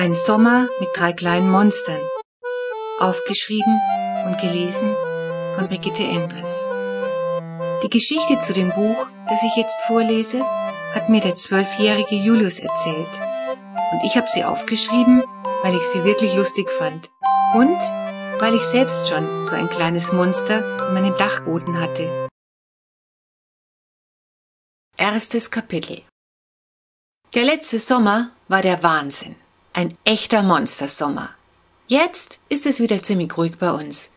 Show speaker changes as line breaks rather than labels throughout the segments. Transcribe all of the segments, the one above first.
Ein Sommer mit drei kleinen Monstern. Aufgeschrieben und gelesen von Brigitte Endres. Die Geschichte zu dem Buch, das ich jetzt vorlese, hat mir der zwölfjährige Julius erzählt. Und ich habe sie aufgeschrieben, weil ich sie wirklich lustig fand. Und weil ich selbst schon so ein kleines Monster in meinem Dachboden hatte. Erstes Kapitel Der letzte Sommer war der Wahnsinn. Ein echter Monstersommer. Jetzt ist es wieder ziemlich ruhig bei uns.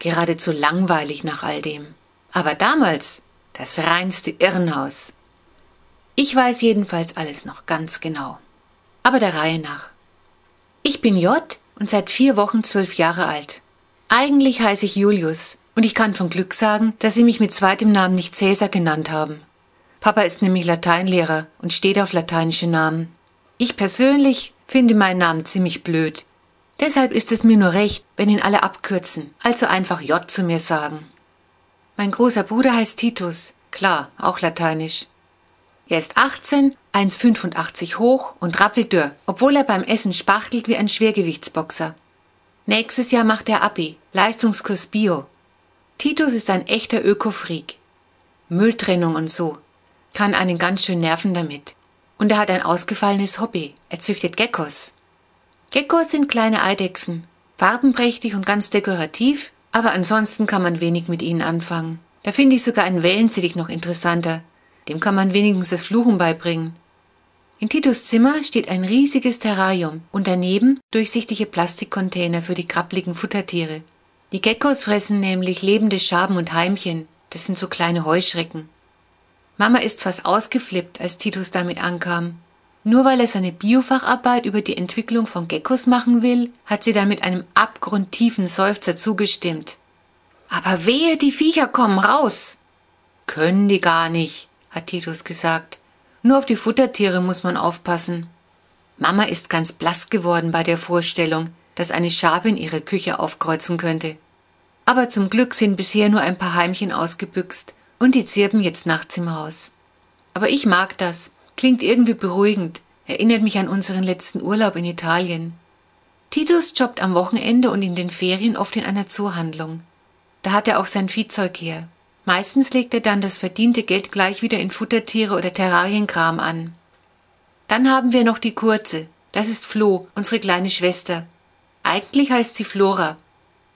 Geradezu langweilig nach all dem. Aber damals das reinste Irrenhaus. Ich weiß jedenfalls alles noch ganz genau. Aber der Reihe nach. Ich bin J und seit vier Wochen zwölf Jahre alt. Eigentlich heiße ich Julius und ich kann von Glück sagen, dass sie mich mit zweitem Namen nicht Cäsar genannt haben. Papa ist nämlich Lateinlehrer und steht auf lateinische Namen. Ich persönlich finde meinen Namen ziemlich blöd. Deshalb ist es mir nur recht, wenn ihn alle abkürzen, also einfach J zu mir sagen. Mein großer Bruder heißt Titus, klar, auch lateinisch. Er ist 18, 1,85 hoch und rappeldürr, obwohl er beim Essen spachtelt wie ein Schwergewichtsboxer. Nächstes Jahr macht er Abi, Leistungskurs Bio. Titus ist ein echter Ökofreak. Mülltrennung und so. Kann einen ganz schön nerven damit. Und er hat ein ausgefallenes Hobby. Er züchtet Geckos. Geckos sind kleine Eidechsen, farbenprächtig und ganz dekorativ, aber ansonsten kann man wenig mit ihnen anfangen. Da finde ich sogar einen Wellensittich noch interessanter. Dem kann man wenigstens das Fluchen beibringen. In Titus Zimmer steht ein riesiges Terrarium und daneben durchsichtige Plastikcontainer für die krabbligen Futtertiere. Die Geckos fressen nämlich lebende Schaben und Heimchen. Das sind so kleine Heuschrecken. Mama ist fast ausgeflippt, als Titus damit ankam. Nur weil er seine Biofacharbeit über die Entwicklung von Geckos machen will, hat sie dann mit einem abgrundtiefen Seufzer zugestimmt. Aber wehe, die Viecher kommen raus! Können die gar nicht, hat Titus gesagt. Nur auf die Futtertiere muss man aufpassen. Mama ist ganz blass geworden bei der Vorstellung, dass eine Schabe in ihre Küche aufkreuzen könnte. Aber zum Glück sind bisher nur ein paar Heimchen ausgebüxt und die zirpen jetzt nachts im Haus. Aber ich mag das. Klingt irgendwie beruhigend. Erinnert mich an unseren letzten Urlaub in Italien. Titus jobbt am Wochenende und in den Ferien oft in einer Zoohandlung. Da hat er auch sein Viehzeug her. Meistens legt er dann das verdiente Geld gleich wieder in Futtertiere oder Terrarienkram an. Dann haben wir noch die Kurze. Das ist Flo, unsere kleine Schwester. Eigentlich heißt sie Flora.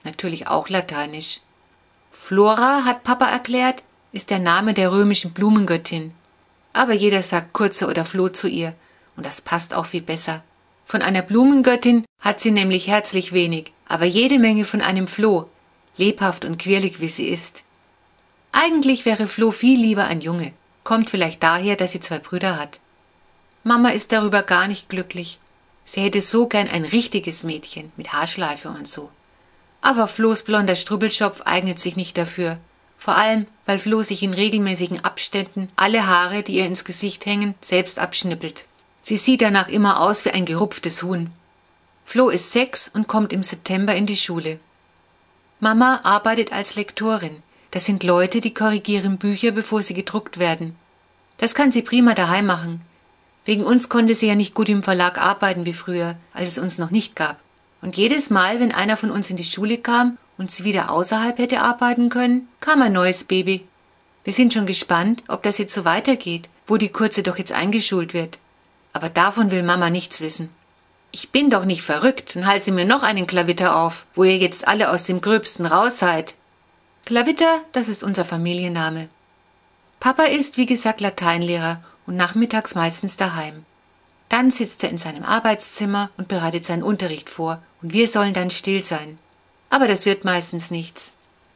Natürlich auch lateinisch. Flora, hat Papa erklärt, ist der Name der römischen Blumengöttin. Aber jeder sagt Kurze oder Floh zu ihr, und das passt auch viel besser. Von einer Blumengöttin hat sie nämlich herzlich wenig, aber jede Menge von einem Floh, lebhaft und quirlig wie sie ist. Eigentlich wäre Floh viel lieber ein Junge, kommt vielleicht daher, dass sie zwei Brüder hat. Mama ist darüber gar nicht glücklich. Sie hätte so gern ein richtiges Mädchen mit Haarschleife und so. Aber Flohs blonder Strubbelschopf eignet sich nicht dafür, vor allem, weil Flo sich in regelmäßigen Abständen alle Haare, die ihr ins Gesicht hängen, selbst abschnippelt. Sie sieht danach immer aus wie ein gerupftes Huhn. Flo ist sechs und kommt im September in die Schule. Mama arbeitet als Lektorin. Das sind Leute, die korrigieren Bücher, bevor sie gedruckt werden. Das kann sie prima daheim machen. Wegen uns konnte sie ja nicht gut im Verlag arbeiten wie früher, als es uns noch nicht gab. Und jedes Mal, wenn einer von uns in die Schule kam und sie wieder außerhalb hätte arbeiten können, kam ein neues Baby. Wir sind schon gespannt, ob das jetzt so weitergeht, wo die Kurze doch jetzt eingeschult wird. Aber davon will Mama nichts wissen. Ich bin doch nicht verrückt und halse mir noch einen Klavitter auf, wo ihr jetzt alle aus dem Gröbsten raus seid. Klavitter, das ist unser Familienname. Papa ist, wie gesagt, Lateinlehrer und nachmittags meistens daheim. Dann sitzt er in seinem Arbeitszimmer und bereitet seinen Unterricht vor, und wir sollen dann still sein aber das wird meistens nichts.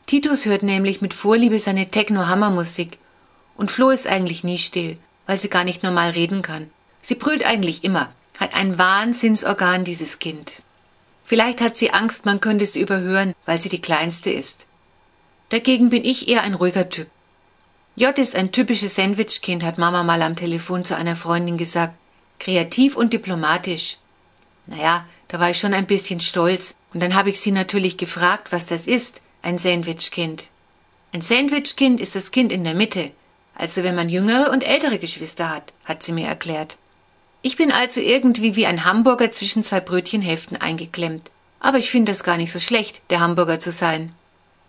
Titus hört nämlich mit Vorliebe seine Techno-Hammer-Musik und Flo ist eigentlich nie still, weil sie gar nicht normal reden kann. Sie brüllt eigentlich immer, hat ein Wahnsinnsorgan dieses Kind. Vielleicht hat sie Angst, man könnte sie überhören, weil sie die Kleinste ist. Dagegen bin ich eher ein ruhiger Typ. J ist ein typisches Sandwich-Kind, hat Mama mal am Telefon zu einer Freundin gesagt. Kreativ und diplomatisch. Naja, da war ich schon ein bisschen stolz. Und dann habe ich sie natürlich gefragt, was das ist, ein Sandwichkind. Ein Sandwichkind ist das Kind in der Mitte, also wenn man jüngere und ältere Geschwister hat, hat sie mir erklärt. Ich bin also irgendwie wie ein Hamburger zwischen zwei Brötchenhälften eingeklemmt. Aber ich finde es gar nicht so schlecht, der Hamburger zu sein.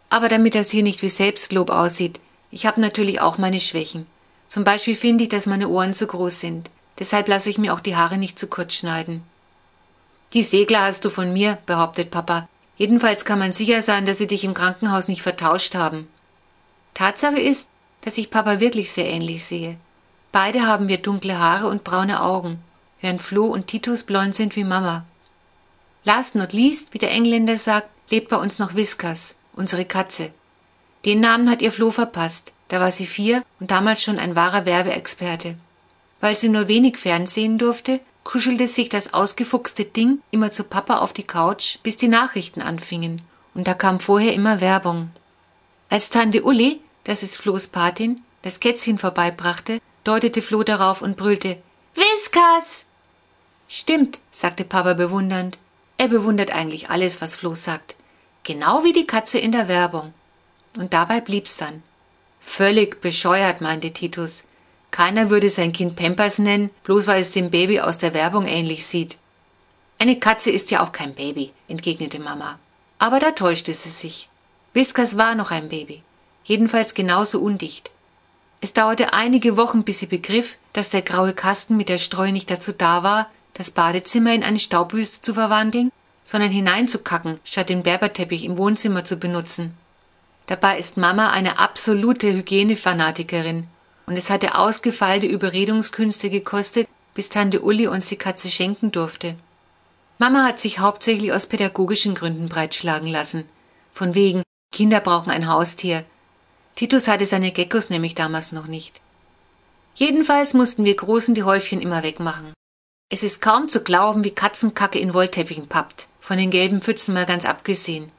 Aber damit das hier nicht wie Selbstlob aussieht, ich habe natürlich auch meine Schwächen. Zum Beispiel finde ich, dass meine Ohren zu groß sind. Deshalb lasse ich mir auch die Haare nicht zu kurz schneiden. Die Segler hast du von mir, behauptet Papa. Jedenfalls kann man sicher sein, dass sie dich im Krankenhaus nicht vertauscht haben. Tatsache ist, dass ich Papa wirklich sehr ähnlich sehe. Beide haben wir dunkle Haare und braune Augen, während Flo und Titus blond sind wie Mama. Last not least, wie der Engländer sagt, lebt bei uns noch Whiskas, unsere Katze. Den Namen hat ihr Flo verpasst, da war sie vier und damals schon ein wahrer Werbeexperte. Weil sie nur wenig Fernsehen durfte, kuschelte sich das ausgefuchste Ding immer zu Papa auf die Couch, bis die Nachrichten anfingen, und da kam vorher immer Werbung. Als Tante Uli, das ist Flohs Patin, das Kätzchen vorbeibrachte, deutete Floh darauf und brüllte Whiskas. Stimmt, sagte Papa bewundernd. Er bewundert eigentlich alles, was Floh sagt. Genau wie die Katze in der Werbung. Und dabei blieb's dann. Völlig bescheuert, meinte Titus. Keiner würde sein Kind Pampers nennen, bloß weil es dem Baby aus der Werbung ähnlich sieht. Eine Katze ist ja auch kein Baby, entgegnete Mama. Aber da täuschte sie sich. Whiskas war noch ein Baby, jedenfalls genauso undicht. Es dauerte einige Wochen, bis sie begriff, dass der graue Kasten mit der Streu nicht dazu da war, das Badezimmer in eine Staubwüste zu verwandeln, sondern hineinzukacken, statt den Berberteppich im Wohnzimmer zu benutzen. Dabei ist Mama eine absolute Hygienefanatikerin und es hatte ausgefeilte Überredungskünste gekostet, bis Tante Uli uns die Katze schenken durfte. Mama hat sich hauptsächlich aus pädagogischen Gründen breitschlagen lassen. Von wegen, Kinder brauchen ein Haustier. Titus hatte seine Geckos nämlich damals noch nicht. Jedenfalls mussten wir Großen die Häufchen immer wegmachen. Es ist kaum zu glauben, wie Katzenkacke in Wollteppichen pappt, von den gelben Pfützen mal ganz abgesehen.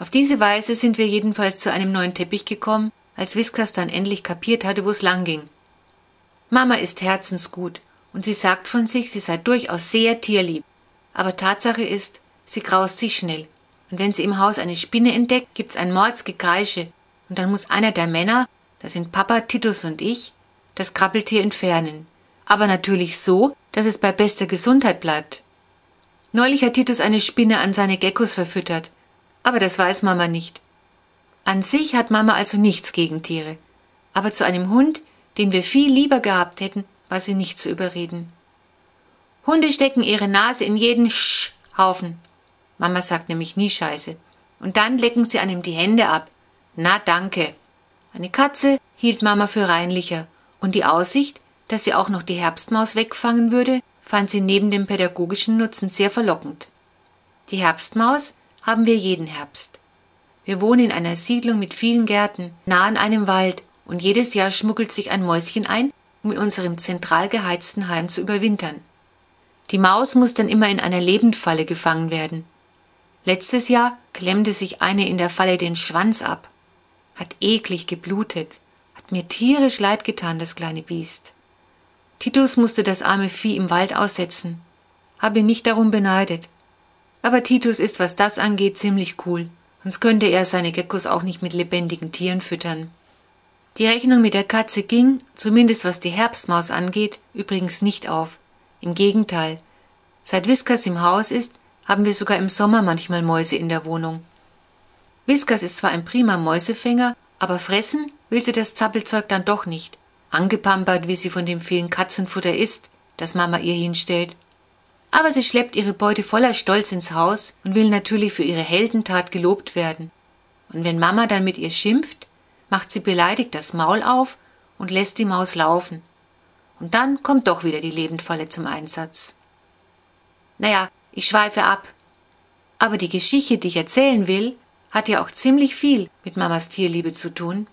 Auf diese Weise sind wir jedenfalls zu einem neuen Teppich gekommen, als Whiskas dann endlich kapiert hatte, wo es lang ging. Mama ist herzensgut und sie sagt von sich, sie sei durchaus sehr tierlieb. Aber Tatsache ist, sie graust sich schnell. Und wenn sie im Haus eine Spinne entdeckt, gibt's ein Mordsgekreische. Und dann muss einer der Männer, das sind Papa, Titus und ich, das Krabbeltier entfernen. Aber natürlich so, dass es bei bester Gesundheit bleibt. Neulich hat Titus eine Spinne an seine Geckos verfüttert. Aber das weiß Mama nicht. An sich hat Mama also nichts gegen Tiere. Aber zu einem Hund, den wir viel lieber gehabt hätten, war sie nicht zu überreden. Hunde stecken ihre Nase in jeden Sch-Haufen. Mama sagt nämlich nie Scheiße. Und dann lecken sie einem die Hände ab. Na danke. Eine Katze hielt Mama für reinlicher. Und die Aussicht, dass sie auch noch die Herbstmaus wegfangen würde, fand sie neben dem pädagogischen Nutzen sehr verlockend. Die Herbstmaus haben wir jeden Herbst. Wir wohnen in einer Siedlung mit vielen Gärten, nah an einem Wald, und jedes Jahr schmuggelt sich ein Mäuschen ein, um in unserem zentral geheizten Heim zu überwintern. Die Maus muss dann immer in einer Lebendfalle gefangen werden. Letztes Jahr klemmte sich eine in der Falle den Schwanz ab, hat eklig geblutet, hat mir tierisch leid getan, das kleine Biest. Titus musste das arme Vieh im Wald aussetzen, habe ihn nicht darum beneidet. Aber Titus ist, was das angeht, ziemlich cool sonst könnte er seine Geckos auch nicht mit lebendigen Tieren füttern. Die Rechnung mit der Katze ging, zumindest was die Herbstmaus angeht, übrigens nicht auf. Im Gegenteil. Seit Whiskas im Haus ist, haben wir sogar im Sommer manchmal Mäuse in der Wohnung. Whiskas ist zwar ein prima Mäusefänger, aber fressen will sie das Zappelzeug dann doch nicht. Angepampert, wie sie von dem vielen Katzenfutter isst, das Mama ihr hinstellt. Aber sie schleppt ihre Beute voller Stolz ins Haus und will natürlich für ihre Heldentat gelobt werden. Und wenn Mama dann mit ihr schimpft, macht sie beleidigt das Maul auf und lässt die Maus laufen. Und dann kommt doch wieder die Lebendfalle zum Einsatz. Naja, ich schweife ab. Aber die Geschichte, die ich erzählen will, hat ja auch ziemlich viel mit Mamas Tierliebe zu tun.